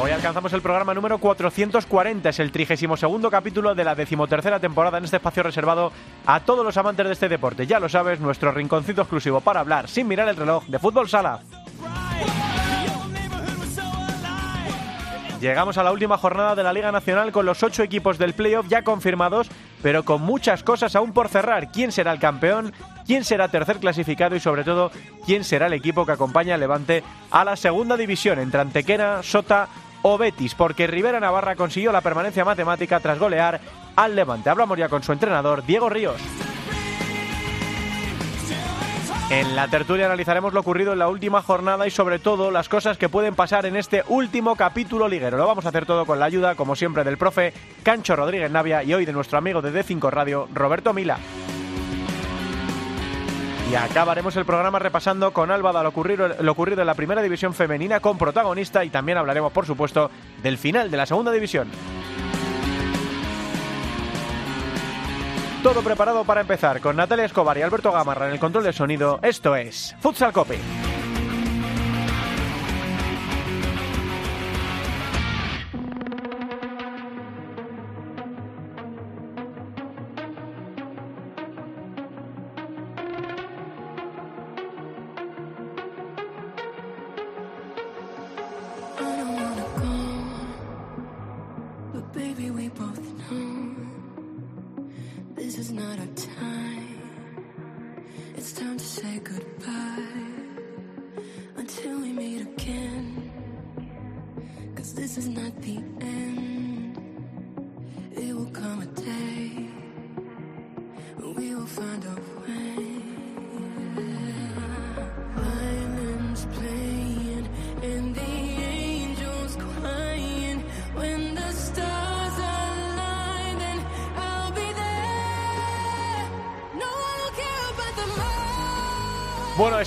Hoy alcanzamos el programa número 440, es el 32 capítulo de la decimotercera temporada en este espacio reservado a todos los amantes de este deporte. Ya lo sabes, nuestro rinconcito exclusivo para hablar sin mirar el reloj de fútbol sala. Llegamos a la última jornada de la Liga Nacional con los ocho equipos del playoff ya confirmados, pero con muchas cosas aún por cerrar. ¿Quién será el campeón? ¿Quién será tercer clasificado? Y sobre todo, ¿quién será el equipo que acompaña al Levante a la segunda división entre Antequera, Sota o Betis? Porque Rivera Navarra consiguió la permanencia matemática tras golear al Levante. Hablamos ya con su entrenador, Diego Ríos. En la tertulia analizaremos lo ocurrido en la última jornada y sobre todo las cosas que pueden pasar en este último capítulo liguero. Lo vamos a hacer todo con la ayuda, como siempre, del profe Cancho Rodríguez Navia y hoy de nuestro amigo de D5 Radio, Roberto Mila. Y acabaremos el programa repasando con Álvada lo ocurrido, lo ocurrido en la primera división femenina con protagonista y también hablaremos, por supuesto, del final de la segunda división. Todo preparado para empezar con Natalia Escobar y Alberto Gamarra en el control de sonido. Esto es Futsal Cope.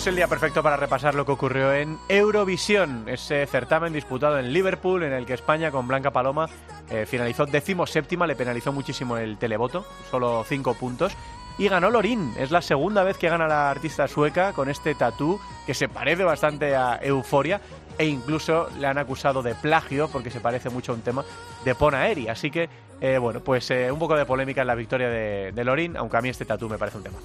Es el día perfecto para repasar lo que ocurrió en Eurovisión, ese certamen disputado en Liverpool, en el que España con Blanca Paloma eh, finalizó séptima, le penalizó muchísimo el televoto, solo cinco puntos, y ganó Lorin. Es la segunda vez que gana la artista sueca con este tatú que se parece bastante a Euforia e incluso le han acusado de plagio porque se parece mucho a un tema de Ponaeri. Así que, eh, bueno, pues eh, un poco de polémica en la victoria de, de Lorin, aunque a mí este tatú me parece un tema.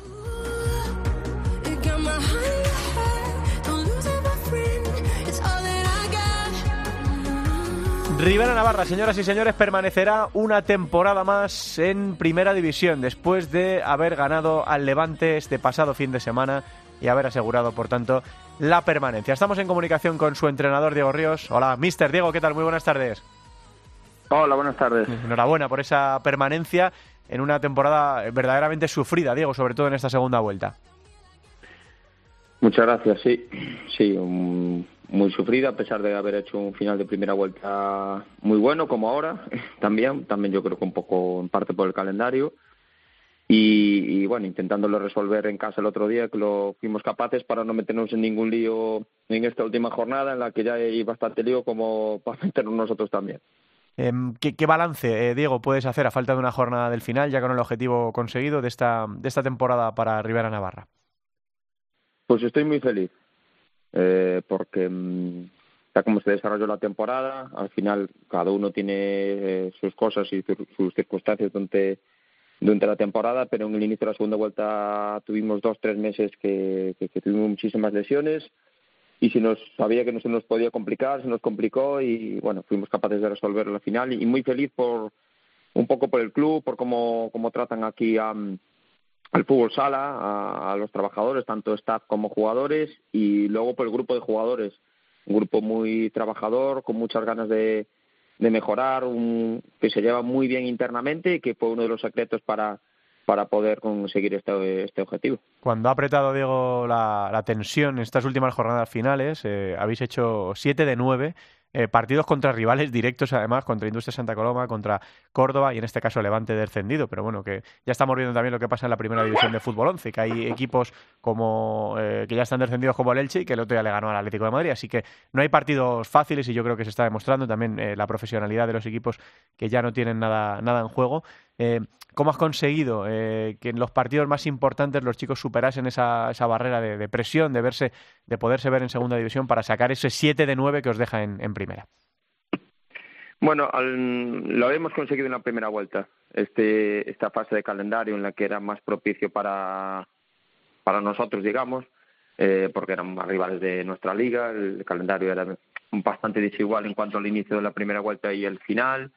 Rivera Navarra, señoras y señores, permanecerá una temporada más en Primera División después de haber ganado al Levante este pasado fin de semana y haber asegurado, por tanto, la permanencia. Estamos en comunicación con su entrenador Diego Ríos. Hola, Mister Diego, ¿qué tal? Muy buenas tardes. Hola, buenas tardes. Enhorabuena por esa permanencia en una temporada verdaderamente sufrida, Diego, sobre todo en esta segunda vuelta. Muchas gracias, sí. Sí, muy sufrida a pesar de haber hecho un final de primera vuelta muy bueno como ahora también también yo creo que un poco en parte por el calendario. Y, bueno intentándolo resolver en casa el otro día que lo fuimos capaces para no meternos en ningún lío en esta última jornada en la que ya hay bastante lío como para meternos nosotros también. Em, ¿Qué, balance, eh, Diego, puedes hacer a falta de una jornada del final, ya con el objetivo conseguido de esta, de esta temporada para Rivera Navarra? Pues estoy muy feliz eh, porque mm, ya como se desarrolló la temporada, al final cada uno tiene eh, sus cosas y sus circunstancias durante, la temporada, pero en el inicio de la segunda vuelta tuvimos dos, tres meses que, que, tuvimos muchísimas lesiones y si nos sabía que no se nos podía complicar, se nos complicó y bueno, fuimos capaces de resolverlo al final y, muy feliz por un poco por el club, por cómo, cómo tratan aquí a, al fútbol sala, a, los trabajadores, tanto staff como jugadores, y luego por el grupo de jugadores, un grupo muy trabajador, con muchas ganas de, de mejorar, un, que se lleva muy bien internamente y que fue uno de los secretos para, para poder conseguir este, este objetivo. Cuando ha apretado, Diego, la, la tensión en estas últimas jornadas finales, eh, habéis hecho siete de nueve eh, partidos contra rivales directos, además, contra Industria Santa Coloma, contra Córdoba y en este caso Levante descendido. Pero bueno, que ya estamos viendo también lo que pasa en la primera división de fútbol 11, que hay equipos como eh, que ya están descendidos como el Elche y que el otro día le ganó al Atlético de Madrid. Así que no hay partidos fáciles y yo creo que se está demostrando también eh, la profesionalidad de los equipos que ya no tienen nada, nada en juego. ¿Cómo has conseguido que en los partidos más importantes los chicos superasen esa, esa barrera de, presión, de verse, de poderse ver en segunda división para sacar ese 7 de 9 que os deja en, primera? Bueno, lo habíamos conseguido en la primera vuelta, este, esta fase de calendario en la que era más propicio para, para nosotros, digamos, eh, porque eran más rivales de nuestra liga, el calendario era bastante desigual en cuanto al inicio de la primera vuelta y el final,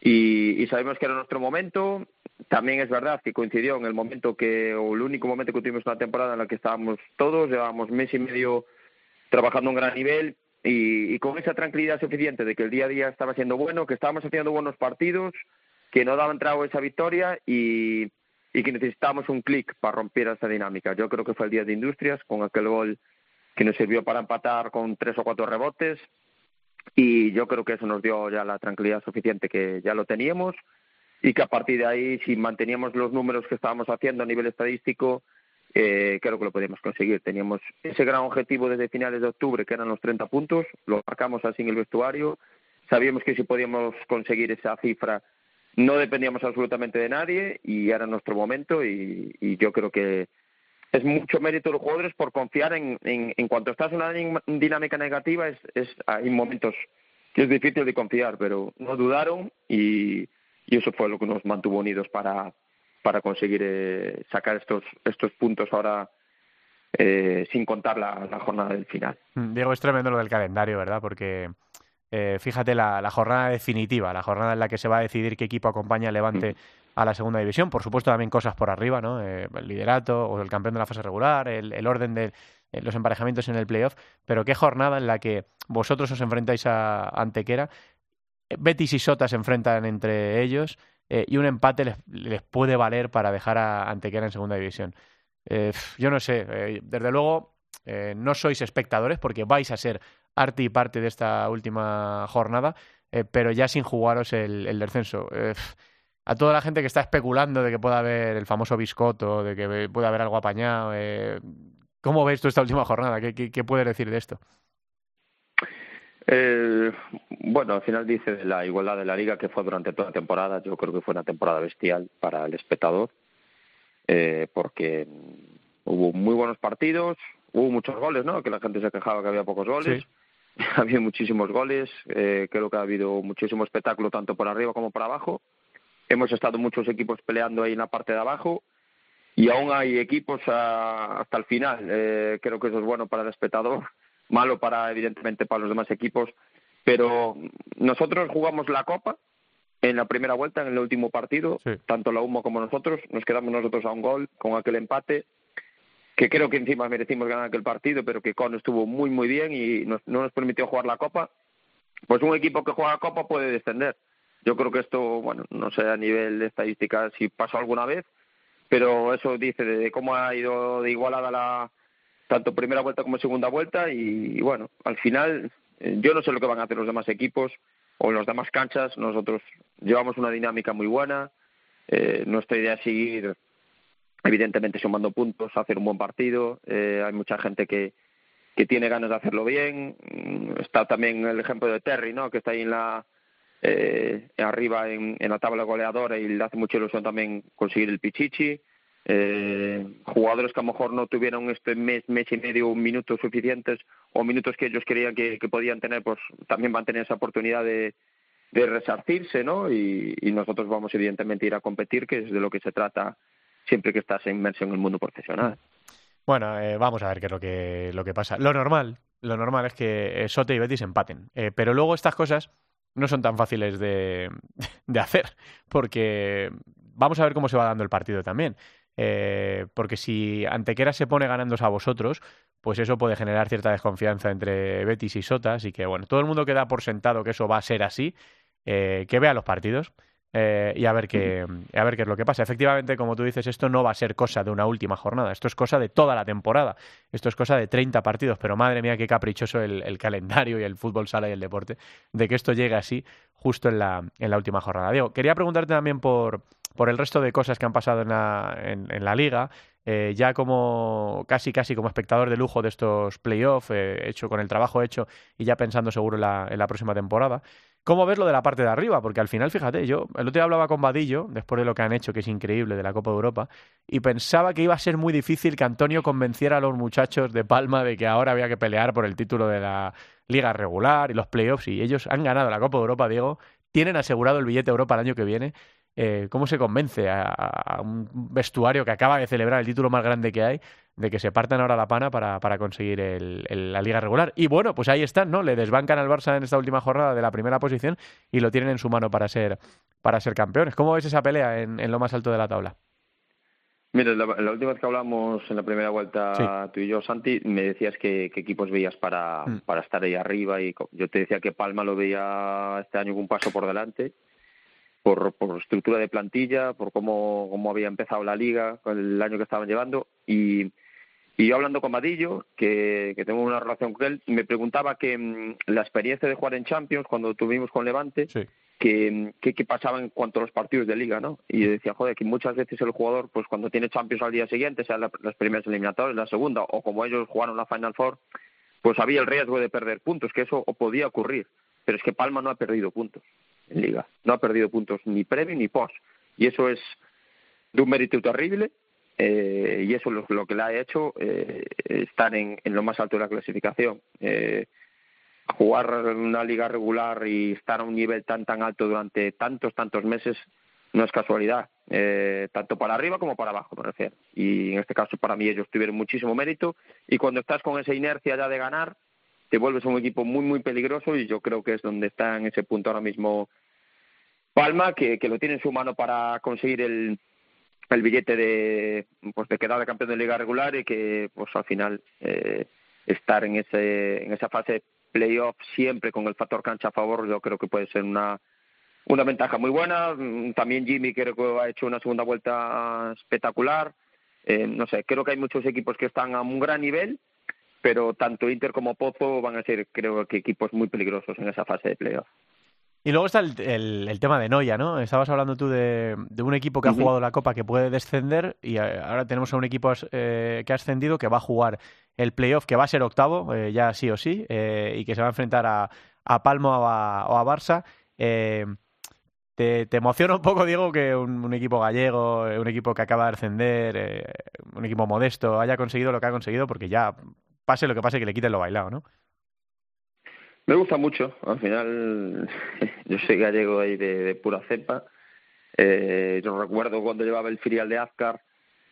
y, y sabemos que era nuestro momento. También es verdad que coincidió en el momento que, o el único momento que tuvimos una temporada en la que estábamos todos, llevábamos mes y medio trabajando a un gran nivel y, con esa tranquilidad suficiente de que el día a día estaba siendo bueno, que estábamos haciendo buenos partidos, que no daban trago esa victoria y, que necesitábamos un clic para romper esa dinámica. Yo creo que fue el día de Industrias con aquel gol que nos sirvió para empatar con tres o cuatro rebotes y yo creo que eso nos dio ya la tranquilidad suficiente que ya lo teníamos y que a partir de ahí si manteníamos los números que estábamos haciendo a nivel estadístico eh, creo que lo podíamos conseguir. Teníamos ese gran objetivo desde finales de octubre, que eran los 30 puntos, lo marcamos así en el vestuario. Sabíamos que si podíamos conseguir esa cifra no dependíamos absolutamente de nadie y era nuestro momento y, yo creo que es mucho mérito de los jugadores por confiar en, en, cuanto estás en una dinámica negativa, es, es, hay momentos que es difícil de confiar, pero no dudaron y, y eso fue lo que nos mantuvo unidos para, para conseguir eh, sacar estos, estos puntos ahora eh, sin contar la, jornada del final. Mm, Diego, es tremendo lo del calendario, ¿verdad? Porque eh, fíjate la, jornada definitiva, la jornada en la que se va a decidir qué equipo acompaña a Levante mm. A la segunda división. Por supuesto, también cosas por arriba, ¿no? el liderato o el campeón de la fase regular, el, orden de los emparejamientos en el playoff. Pero qué jornada en la que vosotros os enfrentáis a Antequera. Betis y Sota se enfrentan entre ellos. Eh, y un empate les, puede valer para dejar a Antequera en segunda división. Eh, yo no sé, eh, desde luego no sois espectadores porque vais a ser arte y parte de esta última jornada, pero ya sin jugaros el descenso. A toda la gente que está especulando de que pueda haber el famoso biscoto, de que pueda haber algo apañado, ¿cómo ves tú esta última jornada? ¿Qué, qué, qué puedes decir de esto? Eh, bueno, al final dice de la igualdad de la liga que fue durante toda la temporada. Yo creo que fue una temporada bestial para el espectador, eh, porque hubo muy buenos partidos, hubo muchos goles, ¿no? Que la gente se quejaba que había pocos goles. había muchísimos goles, eh, creo que ha habido muchísimo espectáculo tanto por arriba como por abajo. Hemos estado muchos equipos peleando ahí en la parte de abajo y aún hay equipos hasta el final. Eh, creo que eso es bueno para el espectador malo para evidentemente para los demás equipos, pero nosotros jugamos la Copa en la primera vuelta, en el último partido, tanto la Humo como nosotros, nos quedamos nosotros a un gol con aquel empate, que creo que encima merecimos ganar aquel partido, pero que Con estuvo muy muy bien y no nos permitió jugar la Copa. Pues un equipo que juega la Copa puede descender. Yo creo que esto, bueno, no sé a nivel de estadística si pasó alguna vez, pero eso dice de cómo ha ido de igualada la, tanto primera vuelta como segunda vuelta y, bueno, al final eh, yo no sé lo que van a hacer los demás equipos o las demás canchas, nosotros llevamos una dinámica muy buena, eh, nuestra idea es seguir evidentemente sumando puntos, hacer un buen partido, eh, hay mucha gente que, que tiene ganas de hacerlo bien, mm, está también el ejemplo de Terry, ¿no? que está ahí en la arriba en, en la tabla goleadora y le hace mucha ilusión también conseguir el Pichichi eh, jugadores que a lo mejor no tuvieron este mes, mes y medio minutos suficientes o minutos que ellos creían que, podían tener, pues también van a tener esa oportunidad de, de resarcirse, ¿no? Y, nosotros vamos evidentemente a ir a competir, que es de lo que se trata siempre que estás inmerso en el mundo profesional. Bueno, eh, vamos a ver qué es lo que, lo que pasa. Lo normal, lo normal es que Sote y Betis empaten, eh, pero luego estas cosas no son tan fáciles de, de hacer, porque vamos a ver cómo se va dando el partido también. Eh, porque si Antequera se pone ganándose a vosotros, pues eso puede generar cierta desconfianza entre Betis y Sota, así que bueno, todo el mundo queda por sentado que eso va a ser así, eh, que vea los partidos, eh, y a ver, qué, a ver qué es lo que pasa. Efectivamente, como tú dices, esto no va a ser cosa de una última jornada, esto es cosa de toda la temporada, esto es cosa de 30 partidos, pero madre mía, qué caprichoso el, calendario y el fútbol sala y el deporte, de que esto llegue así justo en la, en la última jornada. Diego, quería preguntarte también por, por el resto de cosas que han pasado en la, en, la liga. Eh, ya como casi casi como espectador de lujo de estos playoffs, eh, hecho con el trabajo hecho y ya pensando seguro en la, en la próxima temporada. ¿Cómo ves lo de la parte de arriba? Porque al final, fíjate, yo el otro día hablaba con Vadillo, después de lo que han hecho, que es increíble, de la Copa de Europa, y pensaba que iba a ser muy difícil que Antonio convenciera a los muchachos de Palma de que ahora había que pelear por el título de la liga regular y los playoffs, y ellos han ganado la Copa de Europa, Diego, tienen asegurado el billete de Europa el año que viene. Eh, ¿Cómo se convence a, un vestuario que acaba de celebrar el título más grande que hay de que se partan ahora la pana para, para conseguir el, la liga regular. Y bueno, pues ahí están, ¿no? Le desbancan al Barça en esta última jornada de la primera posición y lo tienen en su mano para ser, para ser campeones. ¿Cómo ves esa pelea en, en lo más alto de la tabla? Mira, la, última vez que hablamos en la primera vuelta tú y yo, Santi, me decías que, equipos veías para, mm. para estar ahí arriba y yo te decía que Palma lo veía este año un paso por delante por, por estructura de plantilla, por cómo, cómo había empezado la liga, con el año que estaban llevando y y yo hablando con Madillo, que, que tengo una relación con él, me preguntaba que mm, la experiencia de jugar en Champions, cuando tuvimos con Levante, que, que, pasaba en cuanto a los partidos de liga, ¿no? Y decía, joder, que muchas veces el jugador, pues cuando tiene Champions al día siguiente, sea las primeras eliminatorias, la segunda, o como ellos jugaron la Final Four, pues había el riesgo de perder puntos, que eso podía ocurrir. Pero es que Palma no ha perdido puntos en liga, no ha perdido puntos ni previo ni post. Y eso es de un mérito terrible eh, y eso es lo, que le ha hecho eh, estar en, lo más alto de la clasificación. Eh, jugar una liga regular y estar a un nivel tan tan alto durante tantos tantos meses no es casualidad, eh, tanto para arriba como para abajo, me. Y en este caso para mí ellos tuvieron muchísimo mérito y cuando estás con esa inercia ya de ganar, te vuelves un equipo muy muy peligroso y yo creo que es donde está en ese punto ahora mismo Palma, que, que lo tiene en su mano para conseguir el, billete de pues de quedar de campeón de liga regular y que pues al final eh, estar en ese en esa fase playoff siempre con el factor cancha a favor yo creo que puede ser una una ventaja muy buena. También Jimmy creo que ha hecho una segunda vuelta espectacular. Eh, no sé creo que hay muchos equipos que están a un gran nivel pero tanto Inter como Pozo van a ser creo que equipos muy peligrosos en esa fase de playoff y luego está el, el, tema de Noya, ¿no? Estabas hablando tú de, de un equipo que ha jugado la Copa que puede descender y eh, ahora tenemos a un equipo eh, que ha ascendido que va a jugar el playoff, que va a ser octavo, eh, ya sí o sí, y que se va a enfrentar a, a Palmo o a, o a Barça. Te, te, emociona un poco, Diego, que un, un, equipo gallego, un equipo que acaba de ascender, un equipo modesto, haya conseguido lo que ha conseguido, porque ya pase lo que pase, que le quiten lo bailado, ¿no? Me gusta mucho, al final yo soy gallego ahí de, pura cepa. Eh, yo recuerdo cuando llevaba el filial de Azcar,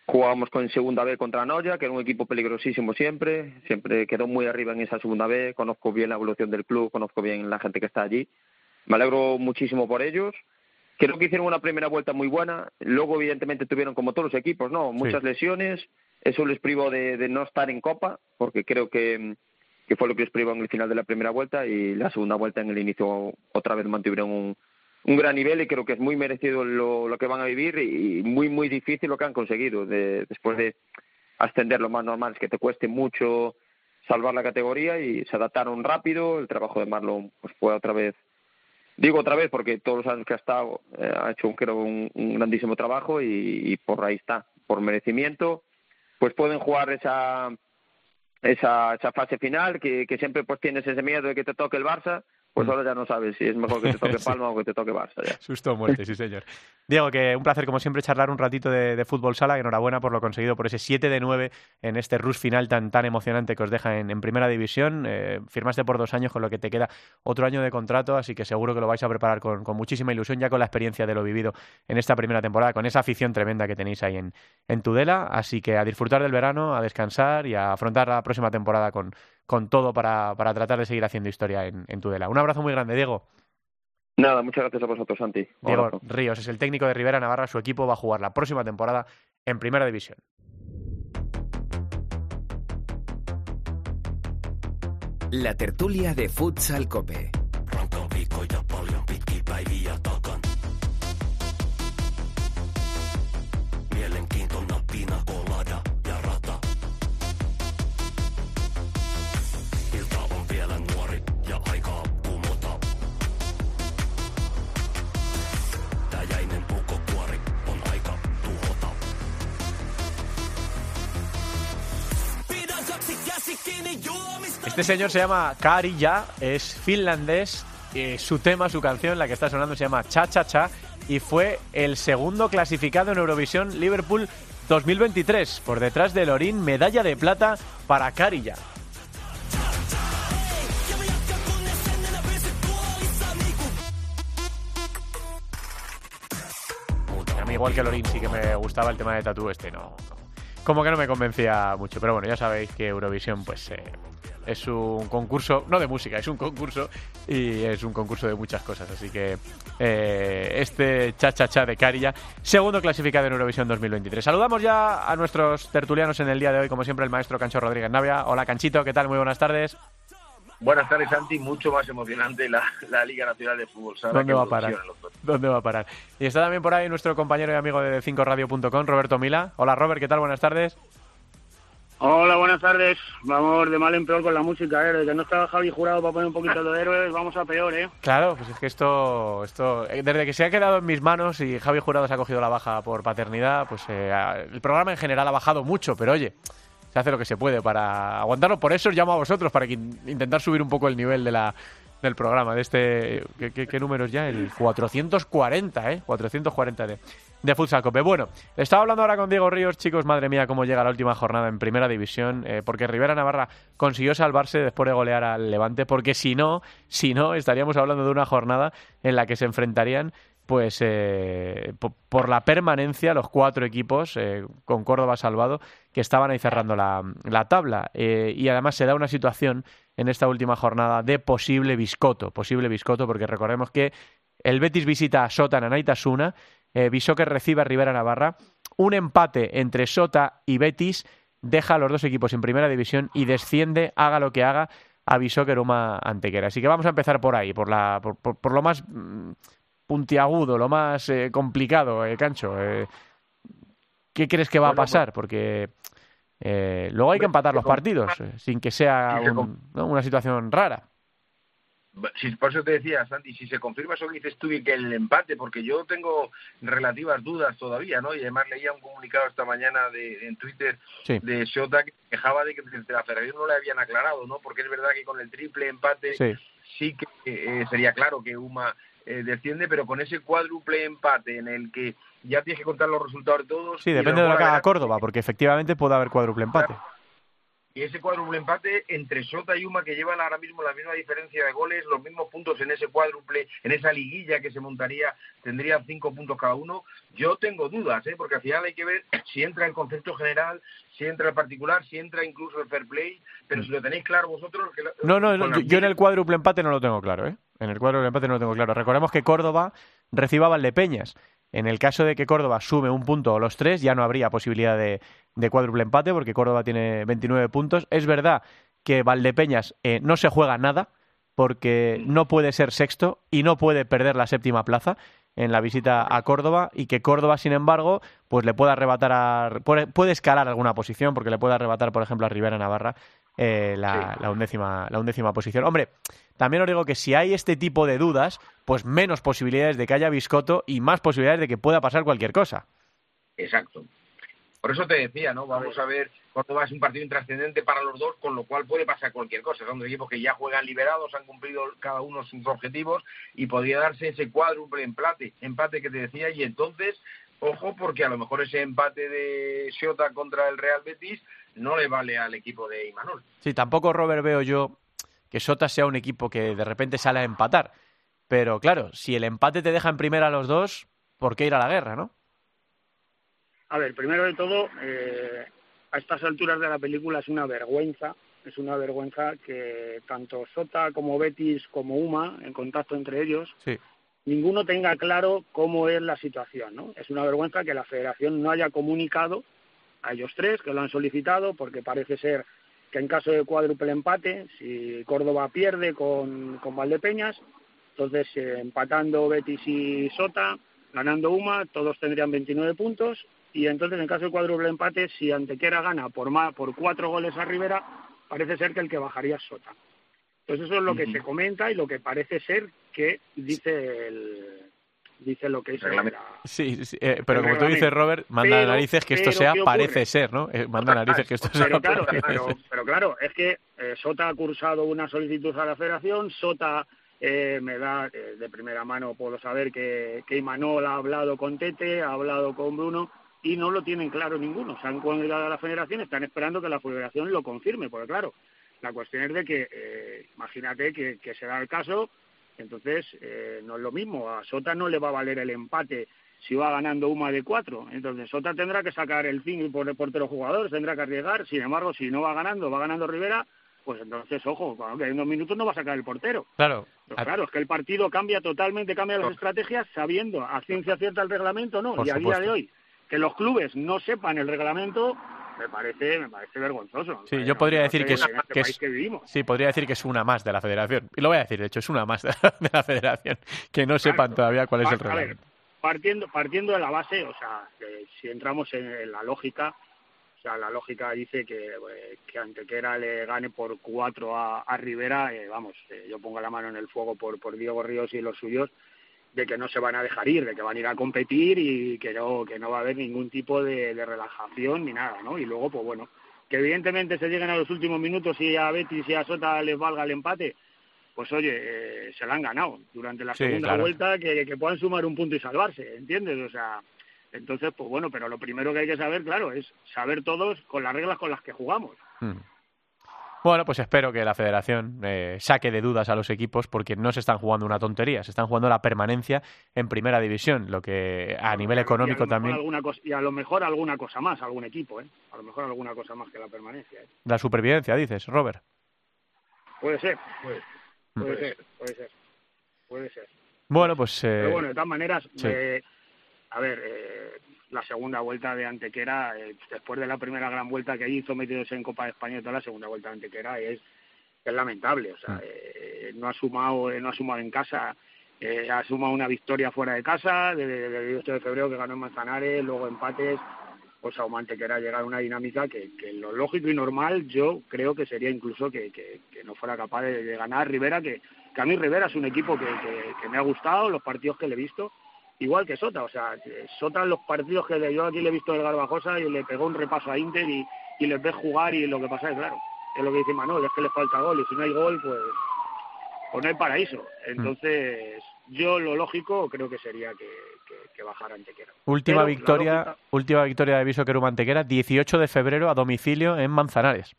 jugábamos con segunda B contra Noya, que era un equipo peligrosísimo siempre, siempre quedó muy arriba en esa segunda B, conozco bien la evolución del club, conozco bien la gente que está allí. Me alegro muchísimo por ellos. Creo que hicieron una primera vuelta muy buena, luego evidentemente tuvieron como todos los equipos, ¿no? Muchas lesiones, eso les privó de no estar en Copa, porque creo que que fue lo que les privó en el final de la primera vuelta y la segunda vuelta en el inicio otra vez mantuvieron un, gran nivel y creo que es muy merecido lo, que van a vivir y muy, muy difícil lo que han conseguido. De, después de ascender lo más normal es que te cueste mucho salvar la categoría y se adaptaron rápido, el trabajo de Marlon pues fue otra vez digo otra vez porque todos los años que ha estado eh, ha hecho creo un, un grandísimo trabajo y, y por ahí está, por merecimiento pues pueden jugar esa esa, esa fase final, que, que siempre pues tienes ese miedo de que te toque el Barça, pues mm. ahora ya no sabes si es mejor que te toque Palma o que te toque Barça. Ya. Susto o muerte, sí señor. Diego, que un placer como siempre charlar un ratito de, fútbol sala. Enhorabuena por lo conseguido, por ese 7 de 9 en este rush final tan, tan emocionante que os deja en, primera división. Eh, firmaste por dos años, con lo que te queda otro año de contrato, así que seguro que lo vais a preparar con, muchísima ilusión, ya con la experiencia de lo vivido en esta primera temporada, con esa afición tremenda que tenéis ahí en, en Tudela. Así que a disfrutar del verano, a descansar y a afrontar la próxima temporada con, con todo para, para tratar de seguir haciendo historia en, en Tudela. Un abrazo muy grande, Diego. Nada, muchas gracias a vosotros, Santi. Diego. Ríos es el técnico de Rivera Navarra. Su equipo va a jugar la próxima temporada en Primera División. La tertulia de Futsal Cope. Este señor se llama Karija, es finlandés. Su tema, su canción, la que está sonando, se llama Cha Cha Cha y fue el segundo clasificado en Eurovisión Liverpool 2023. Por detrás de Lorín, medalla de plata para Karija. A mí igual que Lorín sí que me gustaba el tema de Tatú este, no, Como que no me convencía mucho, pero bueno, ya sabéis que Eurovisión pues eh, es un concurso, no de música, es un concurso y es un concurso de muchas cosas. Así que eh, este cha-cha-cha de Carilla, segundo clasificado en Eurovisión 2023. Saludamos ya a nuestros tertulianos en el día de hoy, como siempre, el maestro Cancho Rodríguez Navia. Hola Canchito, ¿qué tal? Muy buenas tardes. Buenas tardes, Santi. Mucho más emocionante la, Liga Nacional de Fútbol ¿Dónde va a parar? ¿Dónde va a parar? Y está también por ahí nuestro compañero y amigo de 5radio.com, Roberto Mila. Hola, Robert, ¿qué tal? Buenas tardes. Hola, buenas tardes. Vamos de mal en peor con la música, ¿eh? Desde que no estaba Javi Jurado para poner un poquito de héroes, vamos a peor, ¿eh? Claro, pues es que esto, esto... Eh, desde que se ha quedado en mis manos y Javi Jurado se ha cogido la baja por paternidad, pues eh, el programa en general ha bajado mucho, pero oye, hace lo que se puede para aguantarlo. Por eso os llamo a vosotros, para intentar subir un poco el nivel de la, del programa, de este... ¿Qué, qué, número es ya? El 440, ¿eh? 440 de de Futsal Cope. Bueno, estaba hablando ahora con Diego Ríos, chicos, madre mía, cómo llega la última jornada en Primera División, eh, porque Rivera Navarra consiguió salvarse después de golear al Levante, porque si no, si no, estaríamos hablando de una jornada en la que se enfrentarían pues eh, por la permanencia los cuatro equipos eh, con Córdoba salvado que estaban ahí cerrando la, tabla y además se da una situación en esta última jornada de posible biscoto, posible biscoto porque recordemos que el Betis visita a Sota en Anaitasuna eh, que recibe a Rivera Navarra. Un empate entre Sota y Betis deja a los dos equipos en primera división y desciende, haga lo que haga, a Bishoker Uma Antequera. Así que vamos a empezar por ahí, por, la, por, lo más mm, puntiagudo, lo más eh, complicado, eh, Cancho. Eh, ¿Qué crees que va a pasar? Porque luego hay que empatar los partidos, sin que sea una situación rara si, por eso te decía, Santi, si se confirma eso que dices tú y que el empate, porque yo tengo relativas dudas todavía, ¿no? Y además leía un comunicado esta mañana de, en Twitter de Shota que quejaba de que desde la Federación no le habían aclarado, ¿no? Porque es verdad que con el triple empate sí, que eh, sería claro que UMA eh, desciende, pero con ese cuádruple empate en el que ya tienes que contar los resultados de todos. Sí, depende de lo que haga Córdoba, porque efectivamente puede haber cuádruple empate y ese cuádruple empate entre Sota y Uma que llevan ahora mismo la misma diferencia de goles, los mismos puntos en ese cuádruple, en esa liguilla que se montaría, tendrían cinco puntos cada uno. Yo tengo dudas, ¿eh? porque al final hay que ver si entra el concepto general, si entra el particular, si entra incluso el fair play, pero si lo tenéis claro vosotros... no, no, yo, en el cuádruple empate no lo tengo claro, ¿eh? En el cuádruple empate no lo tengo claro. Recordemos que Córdoba reciba Valdepeñas. En el caso de que Córdoba sume un punto o los tres, ya no habría posibilidad de, de cuádruple empate porque Córdoba tiene 29 puntos. Es verdad que Valdepeñas eh, no se juega nada porque no puede ser sexto y no puede perder la séptima plaza en la visita a Córdoba y que Córdoba, sin embargo, pues le puede arrebatar a, puede, escalar alguna posición porque le puede arrebatar, por ejemplo, a Rivera Navarra eh, la, la, undécima, la undécima posición. Hombre, también os digo que si hay este tipo de dudas, pues menos posibilidades de que haya biscoto y más posibilidades de que pueda pasar cualquier cosa. Exacto. Por eso te decía, ¿no? Vamos a ver, Córdoba es un partido intrascendente para los dos, con lo cual puede pasar cualquier cosa. Son dos equipos que ya juegan liberados, han cumplido cada uno sus objetivos y podría darse ese cuádruple empate, empate que te decía, y entonces, ojo, porque a lo mejor ese empate de Xota contra el Real Betis no le vale al equipo de Imanol. Sí, tampoco, Robert, veo yo que Sota sea un equipo que de repente sale a empatar. Pero claro, si el empate te deja en primera a los dos, ¿por qué ir a la guerra, no? A ver, primero de todo, eh, a estas alturas de la película es una vergüenza, es una vergüenza que tanto Sota como Betis como Uma, en contacto entre ellos, ninguno tenga claro cómo es la situación, ¿no? Es una vergüenza que la Federación no haya comunicado a ellos tres, que lo han solicitado, porque parece ser que en caso de cuádruple empate, si Córdoba pierde con, con Valdepeñas, entonces eh, empatando Betis y Sota, ganando Uma, todos tendrían 29 puntos y entonces en caso de cuádruple empate, si Antequera gana por, más, por cuatro goles a Rivera, parece ser que el que bajaría es Sota. Entonces eso es lo que se comenta y lo que parece ser que dice el, dice lo que es Sí, sí eh, pero como tú dices, Robert, manda narices que esto sea parece ser, ¿no? Eh, manda narices que esto sea claro, pero, claro, es que eh, Sota ha cursado una solicitud a la federación, Sota me da de primera mano, puedo saber que, que Imanol ha hablado con Tete, ha hablado con Bruno y no lo tienen claro ninguno. Se han comunicado a la federación, están esperando que la federación lo confirme, porque claro, la cuestión es de que, imagínate que, que se da el caso entonces, eh, no es lo mismo. A Sota no le va a valer el empate si va ganando Uma de cuatro. Entonces, Sota tendrá que sacar el 5 por el portero jugador, tendrá que arriesgar. Sin embargo, si no va ganando, va ganando Rivera, pues entonces, ojo, cuando hay unos minutos no va a sacar el portero. Claro. claro, es que el partido cambia totalmente, cambia las estrategias sabiendo a ciencia cierta el reglamento, ¿no? y a día de hoy, que los clubes no sepan el reglamento, me parece, me parece vergonzoso. Sí, yo podría decir que es, que sí, podría decir que es una más de la federación. Y lo voy a decir, de hecho, es una más de la, federación, que no sepan todavía cuál es el reglamento. partiendo, partiendo de la base, o sea, si entramos en, la lógica, o sea, la lógica dice que, eh, que Antequera le gane por cuatro a, a Rivera, eh, vamos, eh, yo pongo la mano en el fuego por, por Diego Ríos y los suyos, de que no se van a dejar ir, de que van a ir a competir y que no, que no va a haber ningún tipo de, relajación ni nada, ¿no? Y luego, pues bueno, que evidentemente se lleguen a los últimos minutos y a Betis y a Sota les valga el empate, pues oye, eh, se la han ganado durante la segunda vuelta, que, que puedan sumar un punto y salvarse, ¿entiendes? O sea, entonces, pues bueno, pero lo primero que hay que saber, claro, es saber todos con las reglas con las que jugamos. Hmm. Bueno, pues espero que la federación eh, saque de dudas a los equipos porque no se están jugando una tontería, se están jugando la permanencia en primera división, lo que a nivel económico también. y a lo mejor alguna cosa más, algún equipo, ¿eh? A lo mejor alguna cosa más que la permanencia. ¿eh? La supervivencia, dices, Robert. Puede ser, puede, puede ser, puede ser. Puede ser. Bueno, pues. Pero bueno, de todas maneras, eh, a ver, eh, la segunda vuelta de Antequera, eh, después de la primera gran vuelta que hizo metidos en Copa de España, toda la segunda vuelta de Antequera es, es lamentable. O sea, mm. eh, no ha sumado, eh, no ha sumado en casa, ha sumado una victoria fuera de casa, desde el 8 de febrero que ganó en Manzanares, luego empates. O sea, un Antequera llega a una dinámica que, que lo lógico y normal yo creo que sería incluso que, que, no fuera capaz de, ganar Rivera, que, que a mí Rivera es un equipo que, que me ha gustado, los partidos que le he visto, igual que Sota, o sea, Sota en los partidos que yo aquí le he visto el Garbajosa y le pegó un repaso a Inter y, y les ves jugar y lo que pasa es, claro, es lo que dice Manuel, es que le falta gol y si no hay gol, pues, pues no hay paraíso. Entonces, yo lo lógico creo que sería que, que, bajara Antequera. Última victoria, última victoria de Viso Antequera, 18 de febrero a domicilio en Manzanares.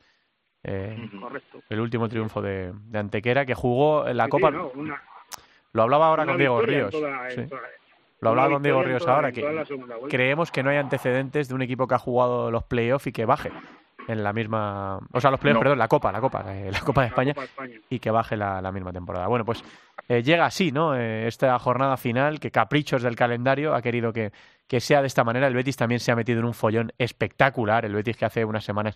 Eh, Correcto. El último triunfo de, Antequera que jugó en la Copa. lo hablaba ahora con Diego Ríos. Lo hablaba con Diego Ríos ahora, que creemos que no hay antecedentes de un equipo que ha jugado los playoffs y que baje en la misma... O sea, los playoffs, perdón, la Copa, la Copa, eh, la Copa de España, y que baje la, misma temporada. Bueno, pues eh, llega así, ¿no? Eh, esta jornada final, que caprichos del calendario ha querido que, que sea de esta manera. El Betis también se ha metido en un follón espectacular, el Betis que hace unas semanas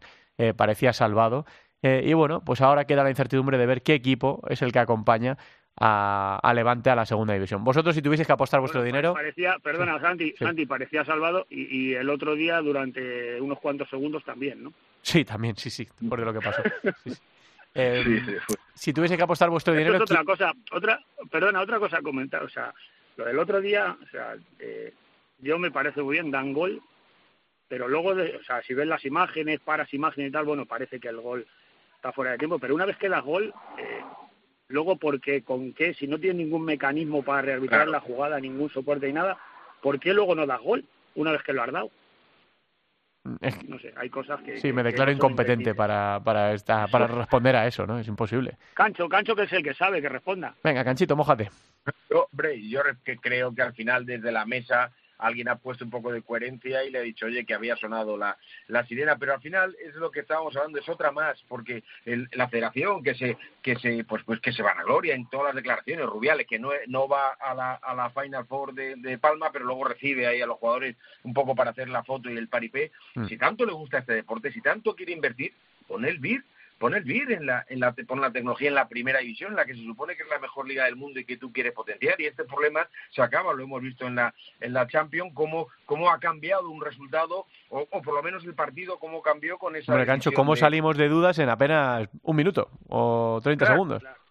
parecía salvado. y bueno, pues ahora queda la incertidumbre de ver qué equipo es el que acompaña a, Levante a la segunda división. Vosotros, si tuvieseis que apostar vuestro dinero. Parecía, perdona, Santi, Santi, parecía salvado y, el otro día durante unos cuantos segundos también, ¿no? Sí, también, sí, sí, por de lo que pasó. Eh, si tuviese que apostar vuestro dinero. Es otra cosa, otra, perdona, otra cosa a comentar. O sea, lo del otro día, o sea, eh, yo me parece muy bien, dan gol, pero luego, o sea, si ves las imágenes, paras imágenes y tal, bueno, parece que el gol está fuera de tiempo, pero una vez que da gol, eh, Luego, porque con qué, si no tiene ningún mecanismo para rearbitrar la jugada, ningún soporte y nada, ¿por qué luego no das gol una vez que lo has dado? no sé, hay cosas que... Sí, me declaro incompetente para, para, esta, para responder a eso, ¿no? Es imposible. Cancho, Cancho que es el que sabe, que responda. Venga, Canchito, mójate. Yo, hombre, yo creo que al final desde la mesa alguien ha puesto un poco de coherencia y le ha dicho, oye, que había sonado la, la sirena, pero al final es lo que estábamos hablando, es otra más, porque la federación que se, que se, pues, pues que se van a gloria en todas las declaraciones, Rubiales, que no, no va a la, a la Final Four de, de, Palma, pero luego recibe ahí a los jugadores un poco para hacer la foto y el paripé. Mm. Si tanto le gusta este deporte, si tanto quiere invertir, pon el BIR pon el BIR en la, en la, pon la tecnología en la primera división, en la que se supone que es la mejor liga del mundo y que tú quieres potenciar, y este problema se acaba, lo hemos visto en la, en la Champions, cómo, cómo ha cambiado un resultado, o, por lo menos el partido, cómo cambió con esa... Bueno, Cancho, ¿cómo salimos de dudas en apenas un minuto o 30 segundos? Claro,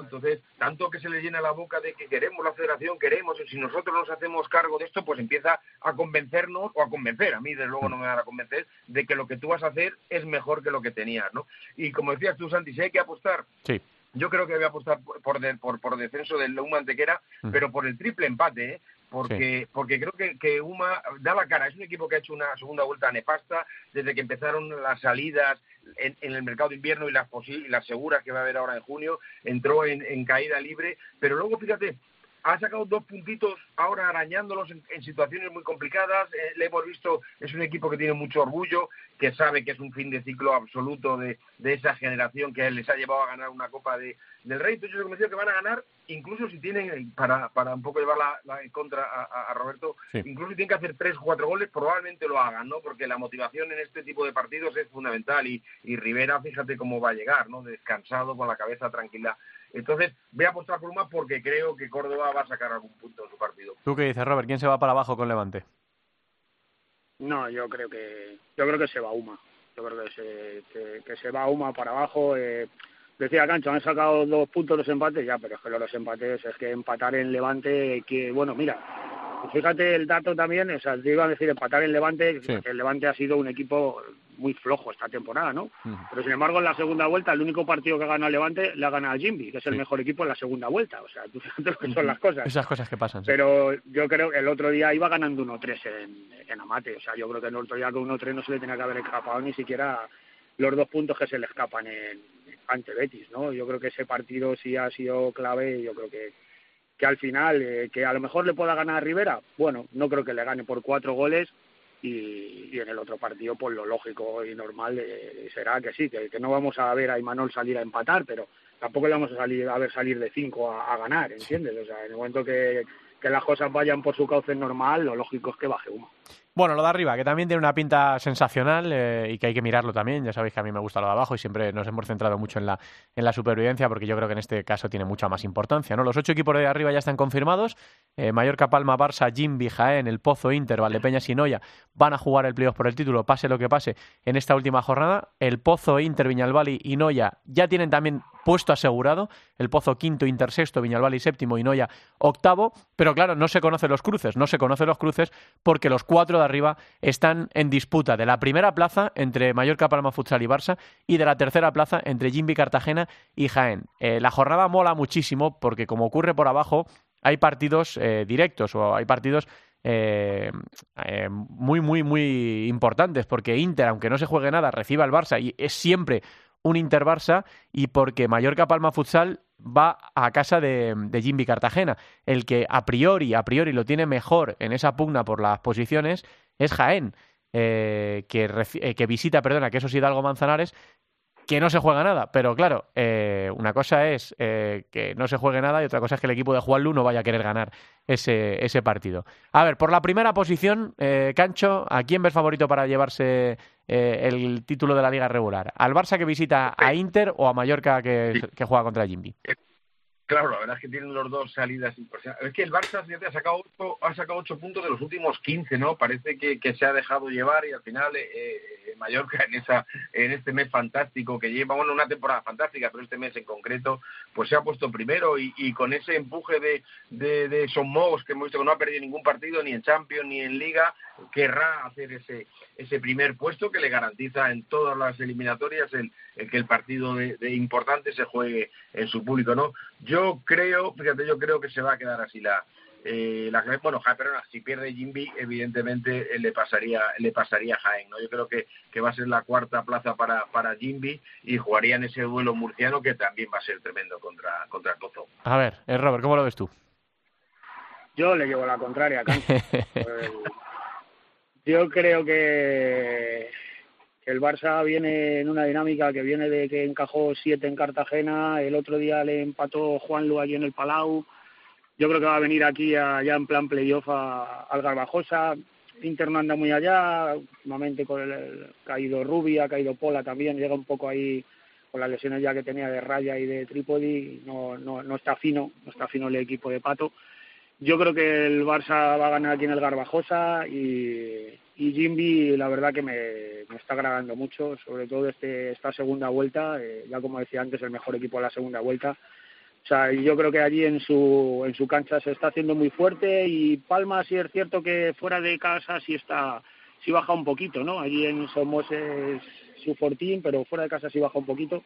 entonces, tanto que se le llena la boca de que queremos la federación, queremos, y si nosotros nos hacemos cargo de esto, pues empieza a convencernos, o a convencer, a mí desde luego no me van a convencer, de que lo que tú vas a hacer es mejor que lo que tenías, ¿no? Y como decías tú, Santi, si hay que apostar, sí. yo creo que voy a apostar por, por, por, descenso del Uma Antequera, mm. pero por el triple empate, ¿eh? Porque porque creo que, que Uma da la cara. Es un equipo que ha hecho una segunda vuelta nefasta desde que empezaron las salidas en, el mercado de invierno y las, y las seguras que va a haber ahora en junio. Entró en, caída libre, pero luego fíjate, ha sacado dos puntitos ahora arañándolos en, situaciones muy complicadas. Eh, le hemos visto, es un equipo que tiene mucho orgullo, que sabe que es un fin de ciclo absoluto de, de esa generación que les ha llevado a ganar una Copa de, del Rey. Entonces yo convencido que van a ganar, incluso si tienen, para, para un poco llevar la, en contra a, Roberto, incluso si tienen que hacer tres o cuatro goles, probablemente lo hagan, ¿no? Porque la motivación en este tipo de partidos es fundamental y, y Rivera, fíjate cómo va a llegar, ¿no? Descansado, con la cabeza tranquila. Entonces, voy a apostar por más porque creo que Córdoba va a sacar algún punto en su partido. ¿Tú qué dices, Robert? ¿Quién se va para abajo con Levante? No, yo creo que yo creo que se va Uma. Yo creo que se, que, se va Uma para abajo. Eh, decía Cancho, han sacado dos puntos los empates, ya, pero es que los empates es que empatar en Levante, que bueno, mira, fíjate el dato también, o sea, te iba a decir empatar en Levante, el Levante ha sido un equipo muy flojo esta temporada, ¿no? Pero sin embargo, en la segunda vuelta, el único partido que ha ganado Levante le ha ganado a Jimby, que es el mejor equipo en la segunda vuelta. O sea, tú fíjate lo que son las cosas. Esas cosas que pasan. Pero yo creo que el otro día iba ganando 1-3 en, en Amate. O sea, yo creo que el otro día con 1-3 no se le tenía que haber escapado ni siquiera los dos puntos que se le escapan en, ante Betis, ¿no? Yo creo que ese partido sí ha sido clave. Yo creo que que al final, eh, que a lo mejor le pueda ganar a Rivera, bueno, no creo que le gane por cuatro goles, y, en el otro partido pues lo lógico y normal eh, será que sí, que, no vamos a ver a Imanol salir a empatar, pero tampoco le vamos a salir a ver salir de cinco a, ganar, ¿entiendes? O sea, en el momento que, que las cosas vayan por su cauce normal, lo lógico es que baje uno. Bueno, lo de arriba, que también tiene una pinta sensacional eh, y que hay que mirarlo también. Ya sabéis que a mí me gusta lo de abajo y siempre nos hemos centrado mucho en la, en la supervivencia porque yo creo que en este caso tiene mucha más importancia. ¿no? Los ocho equipos de arriba ya están confirmados. Eh, Mallorca, Palma, Barça, Jimbi, Jaén, El Pozo, Inter, Valdepeñas y Noya van a jugar el playoff por el título, pase lo que pase, en esta última jornada. El Pozo, Inter, Viñalbali y Noya ya tienen también puesto asegurado. El Pozo quinto, Inter sexto, Viñalbali séptimo y Noya octavo. Pero claro, no se conocen los cruces. No se conocen los cruces porque los cuatro de arriba están en disputa de la primera plaza entre Mallorca, Palma, Futsal y Barça y de la tercera plaza entre Jimbi, Cartagena y Jaén. Eh, la jornada mola muchísimo porque como ocurre por abajo, hay partidos eh, directos o hay partidos eh, muy, muy, muy importantes, porque Inter, aunque no se juegue nada, recibe al Barça y es siempre un Inter Barça y porque Mallorca Palma Futsal va a casa de, de Jimby Cartagena. El que a priori, a priori lo tiene mejor en esa pugna por las posiciones es Jaén, eh, que, eh, que, visita, perdona, que eso es Hidalgo Manzanares, que no se juega nada. Pero claro, eh, una cosa es que no se juegue nada y otra cosa es que el equipo de Juan Lu no vaya a querer ganar ese, ese partido. A ver, por la primera posición, Cancho, ¿a quién ves favorito para llevarse el título de la liga regular? ¿Al Barça que visita a Inter o a Mallorca que, que juega contra Jimby? Claro, la verdad es que tienen los dos salidas impresionantes. Es que el Barça ha sacado ocho, ha sacado ocho puntos de los últimos 15, ¿no? Parece que, que se ha dejado llevar y al final eh, eh, Mallorca en esa en este mes fantástico que lleva, bueno, una temporada fantástica, pero este mes en concreto, pues se ha puesto primero y, y con ese empuje de, de, de Somos, que hemos visto que no ha perdido ningún partido ni en Champions ni en Liga, querrá hacer ese, ese primer puesto que le garantiza en todas las eliminatorias el, que el partido de, importante se juegue en su público, ¿no? Yo creo, fíjate, yo creo que se va a quedar así la, eh, la bueno, perdona, si pierde Jimby, evidentemente eh, le pasaría, le pasaría a Jaén, ¿no? Yo creo que, que va a ser la cuarta plaza para, para Jimby y jugaría en ese duelo murciano que también va a ser tremendo contra, contra el Pozo. A ver, eh, Robert, ¿cómo lo ves tú? Yo le llevo la contraria, Yo creo que, el Barça viene en una dinámica que viene de que encajó siete en Cartagena, el otro día le empató Juan Lu allí en el Palau. Yo creo que va a venir aquí ya en plan playoff al Garbajosa. Inter no anda muy allá, últimamente con el, caído Rubia, ha caído Pola también, llega un poco ahí con las lesiones ya que tenía de Raya y de Trípodi, no, no, no está fino, no está fino el equipo de Pato. Yo creo que el Barça va a ganar aquí en el Garbajosa y, y Jimby la verdad que me, está agradando mucho, sobre todo este, esta segunda vuelta, eh, ya como decía antes, el mejor equipo de la segunda vuelta. O sea, yo creo que allí en su, en su cancha se está haciendo muy fuerte y Palma sí es cierto que fuera de casa sí está, sí baja un poquito, ¿no? Allí en Somos es su fortín, pero fuera de casa sí baja un poquito.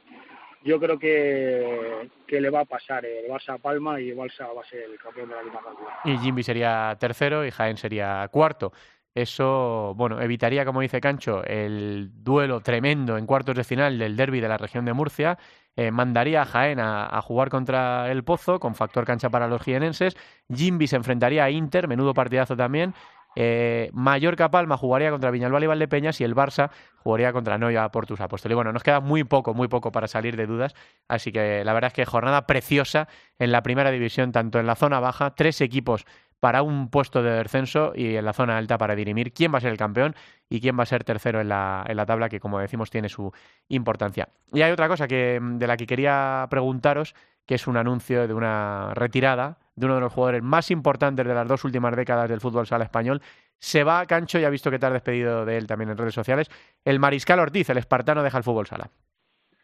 Yo creo que, que le va a pasar el Barça a Palma y el Barça va a ser el campeón de la Liga Y Jimby sería tercero y Jaén sería cuarto. Eso, bueno, evitaría, como dice Cancho, el duelo tremendo en cuartos de final del derby de la región de Murcia. Eh, mandaría a Jaén a, jugar contra el Pozo, con factor cancha para los jienenses. Jimby se enfrentaría a Inter, menudo partidazo también. Eh, Mallorca Palma jugaría contra Viñalbal y Valdepeñas y el Barça jugaría contra Noia Portus Apóstol. Y bueno, nos queda muy poco, muy poco para salir de dudas. Así que la verdad es que jornada preciosa en la primera división, tanto en la zona baja, tres equipos para un puesto de descenso y en la zona alta para dirimir quién va a ser el campeón y quién va a ser tercero en la, en la tabla, que como decimos tiene su importancia. Y hay otra cosa que, de la que quería preguntaros, que es un anuncio de una retirada de uno de los jugadores más importantes de las dos últimas décadas del fútbol sala español. Se va a Cancho, ya ha visto que te has despedido de él también en redes sociales. El Mariscal Ortiz, el espartano, deja el fútbol sala.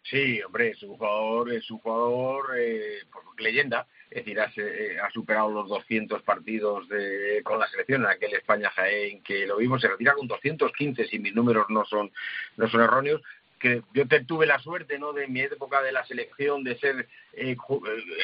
Sí, hombre, es un jugador, es un jugador eh, leyenda es decir, eh, ha, superado los 200 partidos de, con la selección en aquel España-Jaén que lo vimos, se retira con 215 si mis números no son, no son erróneos, que yo tuve la suerte no de mi época de la selección de ser eh, eh,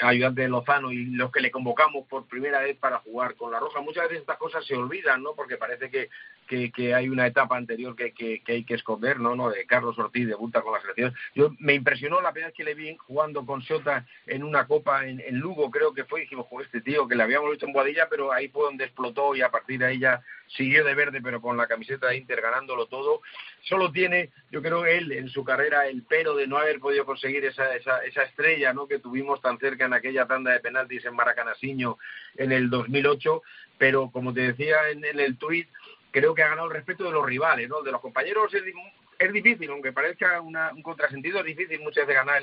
ayudante de Lozano y los que le convocamos por primera vez para jugar con la Roja. Muchas veces estas cosas se olvidan, ¿no? Porque parece que, que, hay una etapa anterior que, que, hay que esconder, ¿no? ¿no? De Carlos Ortiz debuta con la selección. Yo me impresionó la primera vez que le vi jugando con Sota en una copa en, en Lugo, creo que fue, y dijimos, este tío que le habíamos visto en Boadilla, pero ahí fue donde explotó y a partir de ahí ya siguió de verde, pero con la camiseta de Inter ganándolo todo. Solo tiene, yo creo, él en su carrera el pero de no haber podido conseguir esa, esa, esa estrella ¿no? que tuvimos tan cerca en aquella tanda de penaltis en Maracanasiño en el 2008, pero como te decía en, el tuit, creo que ha ganado el respeto de los rivales, ¿no? de los compañeros es, difícil, aunque parezca un contrasentido, es difícil muchas veces ganar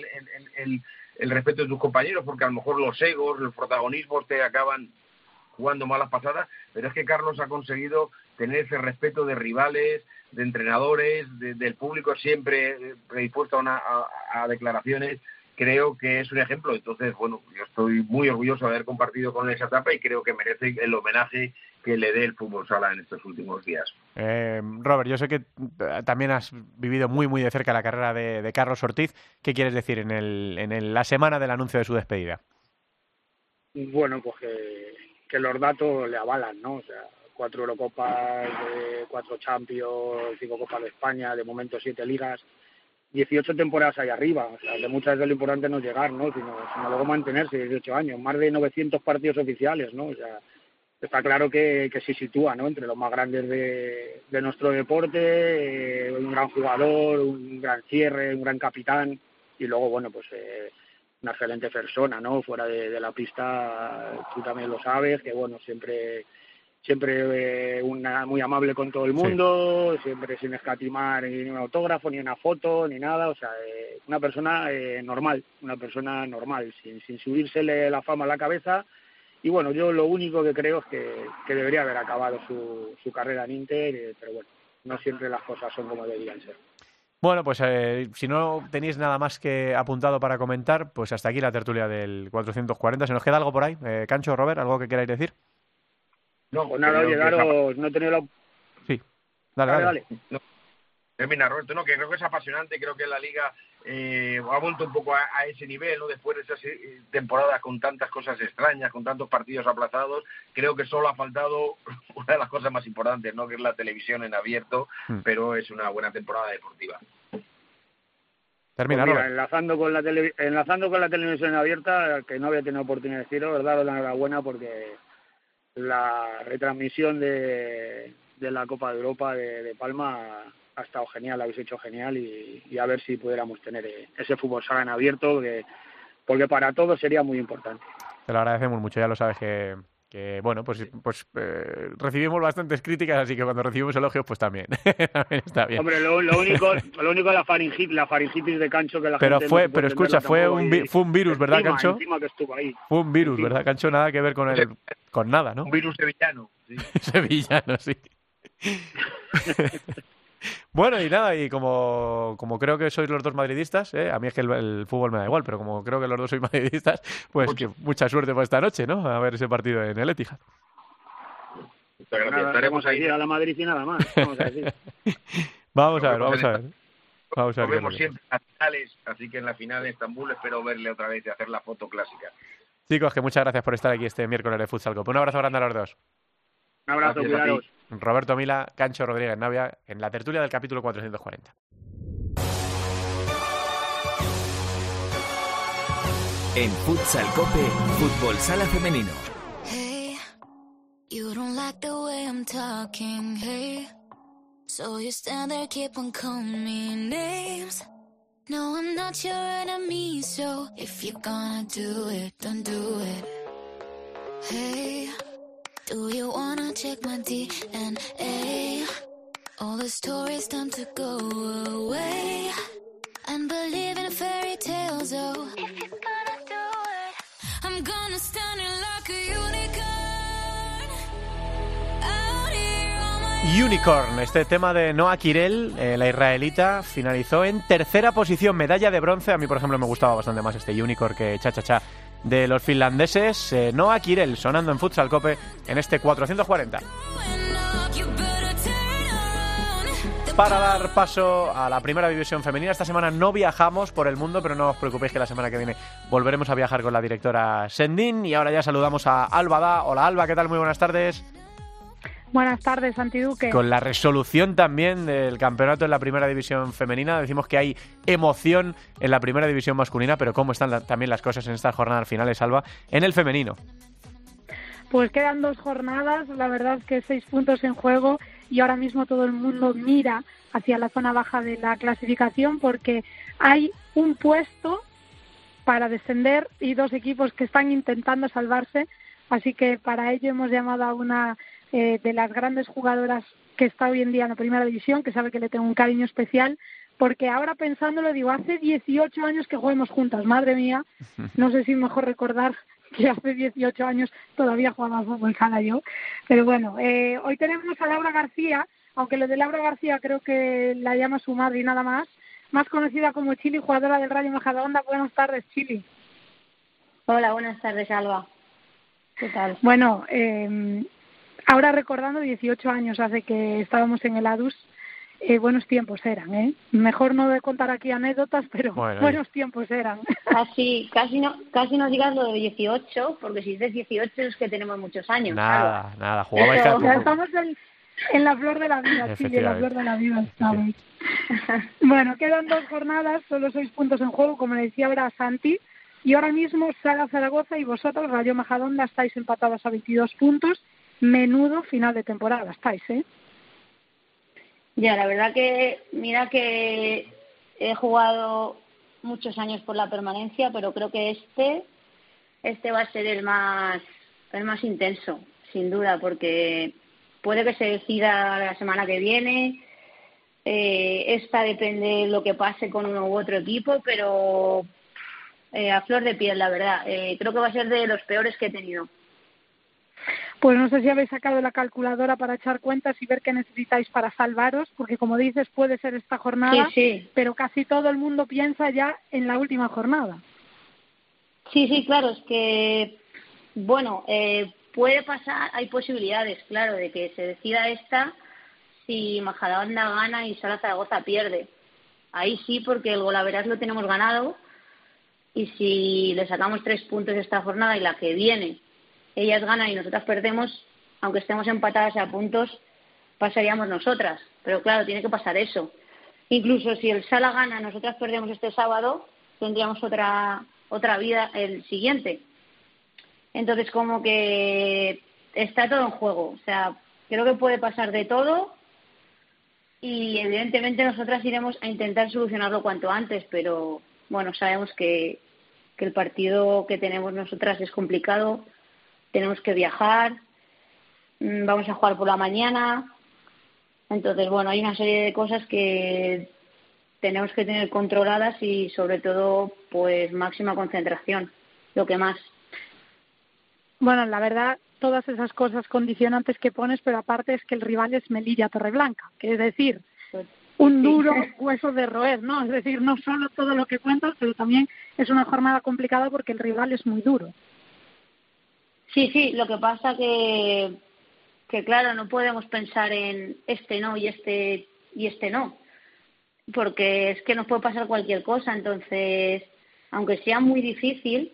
el, respeto de tus compañeros, porque a lo mejor los egos, los protagonismos te acaban jugando malas pasadas, pero es que Carlos ha conseguido tener ese respeto de rivales, de entrenadores, del público siempre predispuesto a, a, declaraciones. Creo que es un ejemplo. Entonces, bueno, yo estoy muy orgulloso de haber compartido con él esa etapa y creo que merece el homenaje que le dé el fútbol sala en estos últimos días. Eh, Robert, yo sé que eh, también has vivido muy, muy de cerca la carrera de, Carlos Ortiz. ¿Qué quieres decir en, el, en la semana del anuncio de su despedida? Bueno, pues que que los datos le avalan, ¿no? O sea, cuatro Eurocopas, cuatro Champions, cinco Copas de España, de momento siete ligas, 18 temporadas ahí arriba. O sea, de muchas veces lo importante no es llegar, ¿no? Sino, sino luego mantenerse 18 años, más de 900 partidos oficiales, ¿no? O sea, está claro que, que se sitúa, ¿no? Entre los más grandes de, de nuestro deporte, eh, un gran jugador, un gran cierre, un gran capitán, y luego, bueno, pues... Eh, una excelente persona, ¿no? Fuera de, la pista, tú también lo sabes, que bueno, siempre siempre eh, una, muy amable con todo el mundo, siempre sin escatimar ni un autógrafo, ni una foto, ni nada, o sea, eh, una persona eh, normal, una persona normal, sin, sin subírsele la fama a la cabeza. Y bueno, yo lo único que creo es que, que debería haber acabado su, su carrera en Inter, pero bueno, no siempre las cosas son como deberían ser. Bueno, pues eh, si no tenéis nada más que apuntado para comentar, pues hasta aquí la tertulia del 440. ¿Se nos queda algo por ahí? Eh, Cancho, Robert, ¿algo que queráis decir? No, pues nada, llegaros, no he tenido la... Sí, dale, dale. dale. No. Termina, Roberto, no, que creo que es apasionante, creo que la Liga eh, ha vuelto un poco a, ese nivel, ¿no? Después de esas eh, temporadas con tantas cosas extrañas, con tantos partidos aplazados, creo que solo ha faltado una de las cosas más importantes, ¿no? Que es la televisión en abierto, hmm. pero es una buena temporada deportiva. Termina, pues enlazando con la enlazando con la televisión abierta, que no había tenido oportunidad de decirlo, verdad, la enhorabuena porque la retransmisión de, de la Copa de Europa de Palma ha estado genial, lo habéis hecho genial y, a ver si pudiéramos tener eh, ese fútbol sala en abierto, porque para todos sería muy importante. Te lo agradecemos mucho, ya lo sabes que, bueno, pues, pues eh, recibimos bastantes críticas, así que cuando recibimos elogios, pues también, está bien. Hombre, lo, único, lo único la faringitis, la faringitis de Cancho que la pero gente fue, pero escucha, fue un, fue un virus, ¿verdad, Cancho? que estuvo ahí. Fue un virus, ¿verdad, Cancho? Nada que ver con el, con nada, ¿no? Un virus sevillano. sevillano, sí. Bueno, y nada, y como, como creo que sois los dos madridistas, ¿eh? a mí es que el, fútbol me da igual, pero como creo que los dos sois madridistas, pues que mucha suerte para esta noche, ¿no? A ver ese partido en el Etihad. estaremos ahí a la Madrid y nada más. Vamos a, decir. vamos a ver, vamos a ver. Vamos a ver. Nos vemos siempre a finales, así que en la final de Estambul espero verle otra vez y hacer la foto clásica. Chicos, que muchas gracias por estar aquí este miércoles de Futsal Cup. Un abrazo grande a los dos. Un abrazo, cuidados. Roberto Mila, Cancho Rodríguez Navia, en la tertulia del capítulo 440. En Futsal Cope, Fútbol Sala Femenino. Hey, you don't like the way I'm talking, hey. So you stand there, keep on calling me names. No, I'm not your enemy, so if you're gonna do it, don't do it. Hey. Do you wanna check my DNA? All the stories time to go away. And believe in fairy tales, oh. If you're gonna do it, I'm gonna stand in like a unicorn. Unicorn, este tema de Noah Kirel, eh, la israelita, finalizó en tercera posición, medalla de bronce. A mí, por ejemplo, me gustaba bastante más este Unicorn que Cha Cha Cha de los finlandeses, eh, Noah Kirel, sonando en Futsal Cope en este 440. Para dar paso a la primera división femenina, esta semana no viajamos por el mundo, pero no os preocupéis que la semana que viene volveremos a viajar con la directora Sendin. Y ahora ya saludamos a Alba Da. Hola Alba, ¿qué tal? Muy buenas tardes. Buenas tardes, Santiduque. Con la resolución también del campeonato en la primera división femenina, decimos que hay emoción en la primera división masculina, pero ¿cómo están también las cosas en estas jornadas finales, Alba, en el femenino? Pues quedan dos jornadas, la verdad es que seis puntos en juego y ahora mismo todo el mundo mira hacia la zona baja de la clasificación porque hay un puesto para descender y dos equipos que están intentando salvarse, así que para ello hemos llamado a una eh, de las grandes jugadoras que está hoy en día en la primera división, que sabe que le tengo un cariño especial, porque ahora pensándolo digo, hace 18 años que jugamos juntas, madre mía, no sé si mejor recordar que hace 18 años todavía jugaba fútbol sala yo, pero bueno, eh, hoy tenemos a Laura García, aunque lo de Laura García creo que la llama su madre y nada más, más conocida como Chili, jugadora del Rayo Majadahonda. Buenas tardes, Chili. Hola, buenas tardes, Alba. ¿Qué tal? Bueno, eh, Ahora recordando 18 años hace que estábamos en el ADUS, eh, buenos tiempos eran, ¿eh? Mejor no de contar aquí anécdotas, pero buenos tiempos eran. Casi, casi no, casi no digas lo de 18, porque si dices 18 es que tenemos muchos años. Nada, nada, jugabais pero, ya estamos en, la flor de la vida, sí, en la flor de la vida estamos. bueno, quedan dos jornadas, solo seis puntos en juego, como le decía ahora Santi, y ahora mismo Sala Zaragoza y vosotros, Rayo Majadonda, estáis empatados a 22 puntos menudo final de temporada estáis, ¿eh? Ya, la verdad que, mira que he jugado muchos años por la permanencia, pero creo que este, este va a ser el más, el más intenso, sin duda, porque puede que se decida la semana que viene. Eh, esta depende de lo que pase con uno u otro equipo, pero eh, a flor de piel, la verdad. Eh, creo que va a ser de los peores que he tenido. Pues no sé si habéis sacado la calculadora para echar cuentas y ver qué necesitáis para salvaros, porque como dices, puede ser esta jornada, pero casi todo el mundo piensa ya en la última jornada. Sí, sí, claro, es que, bueno, eh, puede pasar, hay posibilidades, claro, de que se decida esta si Majadahonda gana y Sala Zaragoza pierde. Ahí sí, porque el golaveras lo tenemos ganado y si le sacamos tres puntos esta jornada y la que viene ellas ganan y nosotras perdemos, aunque estemos empatadas a puntos, pasaríamos nosotras. Pero claro, tiene que pasar eso. Incluso si el Sala gana, nosotras perdemos este sábado, tendríamos otra otra vida el siguiente. Entonces, como que está todo en juego. O sea, creo que puede pasar de todo y evidentemente nosotras iremos a intentar solucionarlo cuanto antes, pero bueno, sabemos que, que el partido que tenemos nosotras es complicado tenemos que viajar, mm, vamos a jugar por la mañana. Entonces, bueno, hay una serie de cosas que tenemos que tener controladas y sobre todo, pues máxima concentración, lo que más. Bueno, la verdad, todas esas cosas condicionantes que pones, pero aparte es que el rival es Melilla Torreblanca, que es decir, un duro hueso de roer, ¿no? Es decir, no solo todo lo que cuentas, pero también es una jornada complicada porque el rival es muy duro. Sí, sí, lo que pasa que que claro, no podemos pensar en este no y este y este no, porque es que nos puede pasar cualquier cosa, entonces, aunque sea muy difícil,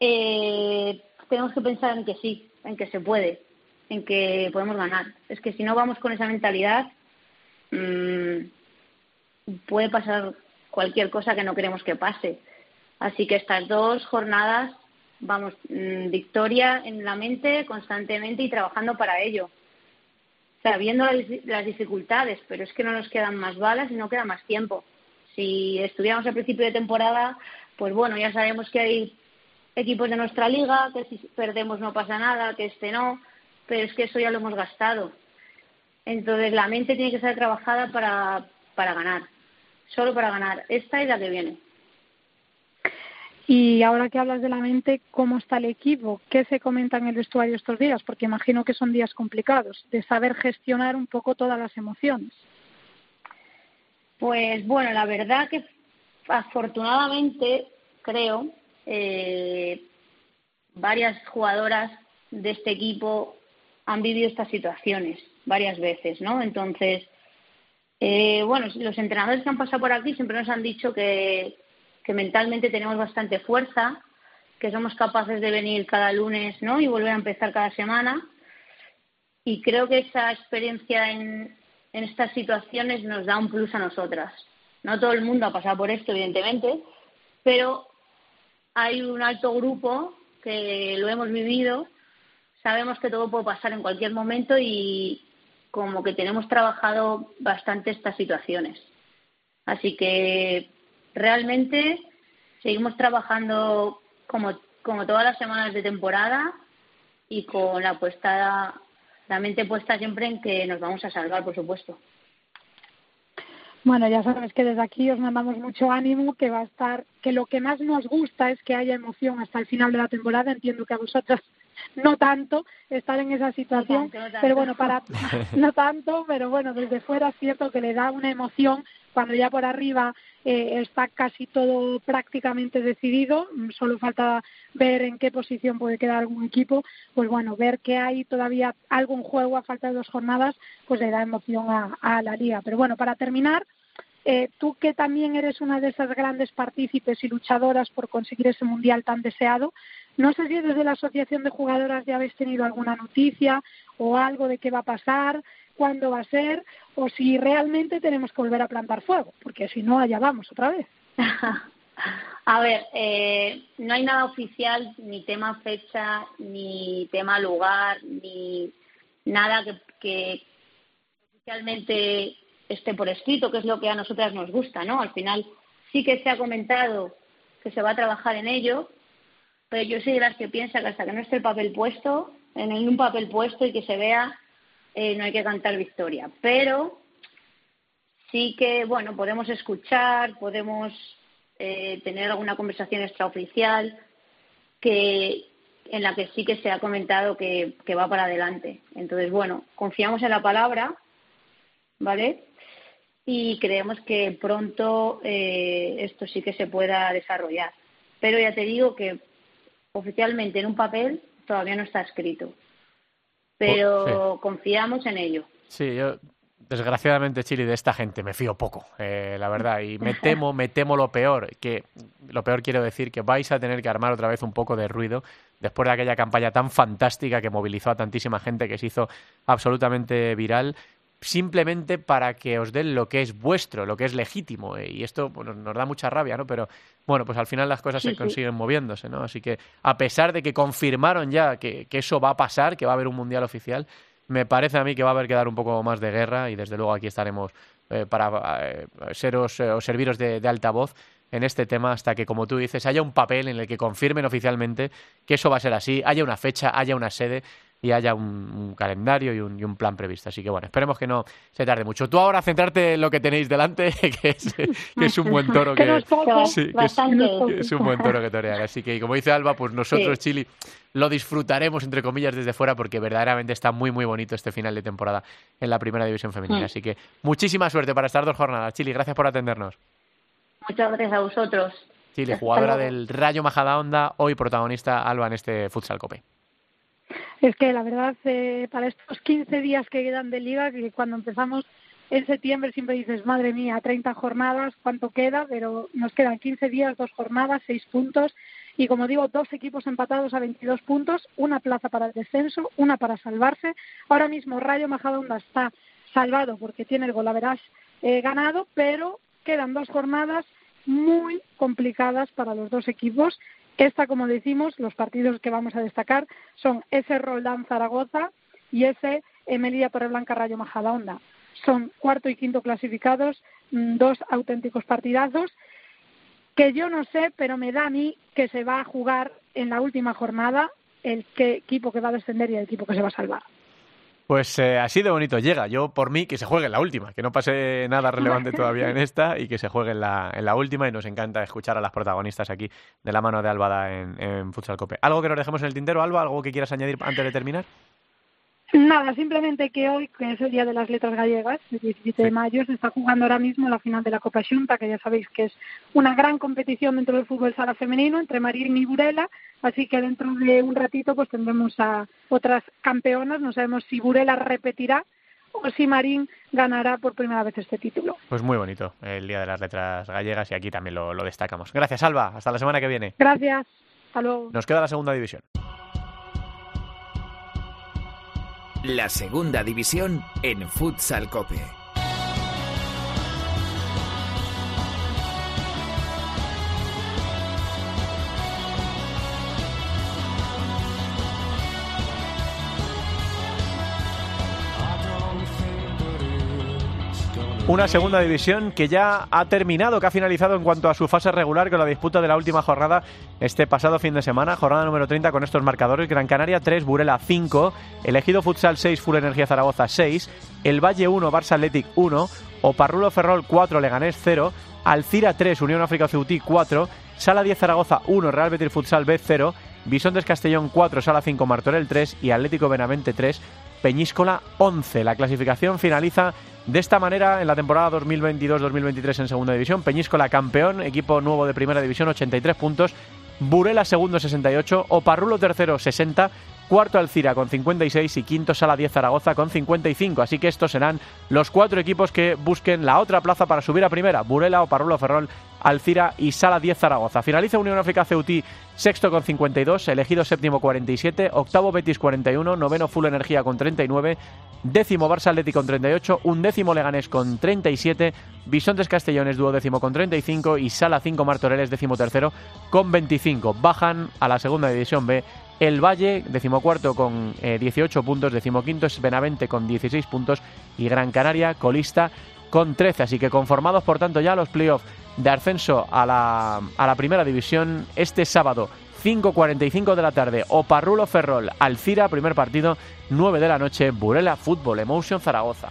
eh, tenemos que pensar en que sí, en que se puede, en que podemos ganar. Es que si no vamos con esa mentalidad, mmm, puede pasar cualquier cosa que no queremos que pase. Así que estas dos jornadas, vamos, mmm, victoria en la mente constantemente y trabajando para ello. Sabiendo las dificultades, pero es que no nos quedan más balas y no queda más tiempo. Si estuviéramos al principio de temporada, pues bueno, ya sabemos que hay equipos de nuestra liga, que si perdemos no pasa nada, que este no, pero es que eso ya lo hemos gastado. Entonces la mente tiene que ser trabajada para, para ganar, solo para ganar, esta y la que viene. Y ahora que hablas de la mente, ¿cómo está el equipo? ¿Qué se comenta en el vestuario estos días? Porque imagino que son días complicados, de saber gestionar un poco todas las emociones. Pues bueno, la verdad que afortunadamente creo eh, varias jugadoras de este equipo han vivido estas situaciones varias veces, ¿no? Entonces, eh, bueno, los entrenadores que han pasado por aquí siempre nos han dicho que, que mentalmente tenemos bastante fuerza, que somos capaces de venir cada lunes, ¿no? Y volver a empezar cada semana. Y creo que esa experiencia en, en estas situaciones nos da un plus a nosotras. No todo el mundo ha pasado por esto, evidentemente, pero hay un alto grupo que lo hemos vivido, sabemos que todo puede pasar en cualquier momento y como que tenemos trabajado bastante estas situaciones. Así que realmente seguimos trabajando como, como todas las semanas de temporada y con la puesta, la mente puesta siempre en que nos vamos a salvar, por supuesto. Bueno, ya sabes que desde aquí os mandamos mucho ánimo, que va a estar, que lo que más nos gusta es que haya emoción hasta el final de la temporada. Entiendo que a vosotros no tanto estar en esa situación, pero bueno, para no tanto, pero bueno, desde fuera es cierto que le da una emoción cuando ya por arriba eh, está casi todo prácticamente decidido, solo falta ver en qué posición puede quedar algún equipo, pues bueno, ver que hay todavía algún juego a falta de dos jornadas, pues le da emoción a, a la liga. Pero bueno, para terminar, eh, tú que también eres una de esas grandes partícipes y luchadoras por conseguir ese mundial tan deseado, no sé si desde la Asociación de Jugadoras ya habéis tenido alguna noticia o algo de qué va a pasar, cuándo va a ser, o si realmente tenemos que volver a plantar fuego, porque si no, allá vamos otra vez. a ver, eh, no hay nada oficial, ni tema fecha, ni tema lugar, ni nada que, que oficialmente esté por escrito, que es lo que a nosotras nos gusta, ¿no? Al final sí que se ha comentado que se va a trabajar en ello, pero yo soy de las que piensa que hasta que no esté el papel puesto, en un papel puesto y que se vea, eh, no hay que cantar victoria. Pero sí que, bueno, podemos escuchar, podemos eh, tener alguna conversación extraoficial que en la que sí que se ha comentado que, va para adelante. Entonces, bueno, confiamos en la palabra, ¿vale? y creemos que pronto eh, esto sí que se pueda desarrollar. Pero ya te digo que oficialmente en un papel todavía no está escrito. Pero confiamos en ello. Sí, yo desgraciadamente Chile de esta gente me fío poco, eh, la verdad, y me temo, me temo lo peor, que lo peor quiero decir que vais a tener que armar otra vez un poco de ruido después de aquella campaña tan fantástica que movilizó a tantísima gente que se hizo absolutamente viral simplemente para que os den lo que es vuestro, lo que es legítimo. Eh, y esto bueno, nos da mucha rabia, ¿no? Pero bueno, pues al final las cosas se consiguen moviéndose, ¿no? Así que a pesar de que confirmaron ya que, que, eso va a pasar, que va a haber un mundial oficial, me parece a mí que va a haber que dar un poco más de guerra y desde luego aquí estaremos eh, para eh, seros o serviros de, de altavoz en este tema hasta que, como tú dices, haya un papel en el que confirmen oficialmente que eso va a ser así, haya una fecha, haya una sede y haya un, calendario y un, plan previsto. Así que bueno, esperemos que no se tarde mucho. Tú ahora centrarte en lo que tenéis delante, que es, un buen toro que, es, un buen toro que torear. Así que como dice Alba, pues nosotros Chile lo disfrutaremos entre comillas desde fuera porque verdaderamente está muy muy bonito este final de temporada en la primera división femenina. Mm. Así que muchísima suerte para estas dos jornadas. Chili, gracias por atendernos. Muchas gracias a vosotros. Chile, jugadora del Rayo Majadahonda, hoy protagonista Alba en este Futsal Cope. Es que la verdad, eh, para estos 15 días que quedan de liga, que cuando empezamos en septiembre siempre dices, madre mía, 30 jornadas, ¿cuánto queda? Pero nos quedan 15 días, dos jornadas, seis puntos. Y como digo, dos equipos empatados a 22 puntos, una plaza para el descenso, una para salvarse. Ahora mismo Rayo Majadahonda está salvado porque tiene el golaveras eh, ganado, pero quedan dos jornadas muy complicadas para los dos equipos esta, como decimos, los partidos que vamos a destacar son ese Roldán Zaragoza y ese Emelía Torreblanca Rayo Majadahonda. Son cuarto y quinto clasificados, mm, dos auténticos partidazos que yo no sé, pero me da a mí que se va a jugar en la última jornada el equipo que va a descender y el equipo que se va a salvar. Pues eh, así de bonito llega. Yo, por mí, que se juegue en la última, que no pase nada relevante todavía en esta y que se juegue en la, en la última. Y nos encanta escuchar a las protagonistas aquí de la mano de Álvada en, en Futsal Cope. ¿Algo que nos dejemos en el tintero, Alba? ¿Algo que quieras añadir antes de terminar? Nada, simplemente que hoy, que es el Día de las Letras Gallegas, el 17 de mayo, se está jugando ahora mismo la final de la Copa Xunta, que ya sabéis que es una gran competición dentro del fútbol sala femenino entre Marín y Burela, así que dentro de un ratito pues tendremos a otras campeonas, no sabemos si Burela repetirá o si Marín ganará por primera vez este título. Pues muy bonito el Día de las Letras Gallegas y aquí también lo, lo destacamos. Gracias, Alba. Hasta la semana que viene. Gracias. Hasta luego. Nos queda la segunda división. La segunda división en Futsal Cope. Una segunda división que ya ha terminado, que ha finalizado en cuanto a su fase regular con la disputa de la última jornada este pasado fin de semana, jornada número 30 con estos marcadores, Gran Canaria 3, Burela 5, Elegido Futsal 6, Full Energía Zaragoza 6, El Valle 1, Barça Athletic 1, Oparrulo Ferrol 4, Leganés 0, Alcira 3, Unión África Ceutí 4, Sala 10 Zaragoza 1, Real Betis Futsal B 0, Bisontes Castellón 4, Sala 5 Martorell 3 y Atlético Benavente 3, Peñíscola 11. La clasificación finaliza de esta manera en la temporada 2022-2023 en Segunda División. Peñíscola campeón, equipo nuevo de Primera División 83 puntos, Burela segundo 68, Oparrulo tercero 60, cuarto Alcira con 56 y quinto Sala 10 Zaragoza con 55. Así que estos serán los cuatro equipos que busquen la otra plaza para subir a primera. Burela, Oparrulo Ferrol, Alcira y Sala 10 Zaragoza. Finaliza Unión África Ceutí sexto con 52, elegido séptimo 47, octavo Betis 41, noveno Full Energía con 39, décimo Barça Atleti con 38, undécimo Leganés con 37, Bisontes Castellones duodécimo con 35 y Sala 5 Martoreles décimo tercero con 25. Bajan a la segunda división B el Valle, decimocuarto con 18 eh, puntos, decimoquinto es Benavente con 16 puntos y Gran Canaria colista con 13. Así que conformados, por tanto, ya los playoffs de ascenso a la, a la primera división este sábado. 5.45 de la tarde, Oparrulo Ferrol, Alcira, primer partido, 9 de la noche, Burela Fútbol Emotion Zaragoza.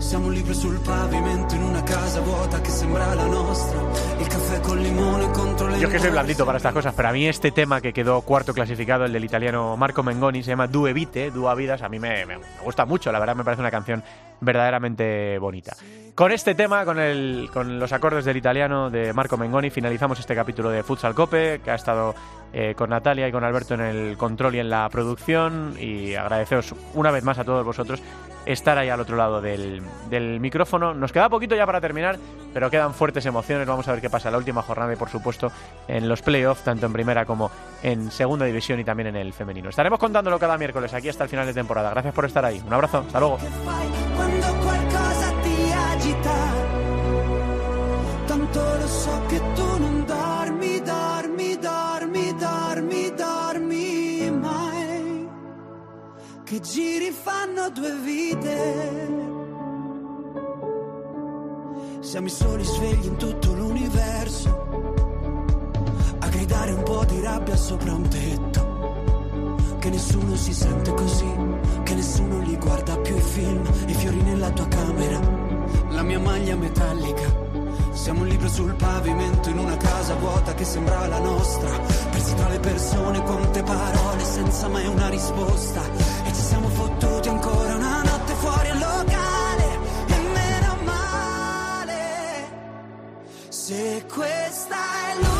Siamo libri sul pavimento en una casa vuota que sembra la nuestra. El café con limón contro le Yo es que soy blandito para estas cosas, pero a mí este tema que quedó cuarto clasificado, el del italiano Marco Mengoni, se llama Due Vite, Dua Vidas, a mí me, me, gusta mucho, la verdad me parece una canción verdaderamente bonita. Con este tema, con, el, con los acordes del italiano de Marco Mengoni, finalizamos este capítulo de Futsal Cope, que ha estado eh, con Natalia y con Alberto en el control y en la producción y agradeceros una vez más a todos vosotros estar ahí al otro lado del, del, micrófono. Nos queda poquito ya para terminar, pero quedan fuertes emociones. Vamos a ver qué pasa la última jornada y, por supuesto, en los playoffs, tanto en primera como en segunda división y también en el femenino. Estaremos contándolo cada miércoles aquí hasta el final de temporada. Gracias por estar ahí. Un abrazo. Hasta luego. Giri fanno due vite. Siamo i soli svegli in tutto l'universo, a gridare un po' di rabbia sopra un tetto. Che nessuno si sente così, che nessuno li guarda più i film, i fiori nella tua camera, la mia maglia metallica. Siamo un libro sul pavimento in una casa vuota che sembrava la nostra. Persi tra le persone, quante parole senza mai una risposta siamo fottuti ancora una notte fuori al locale e meno male se questa è poi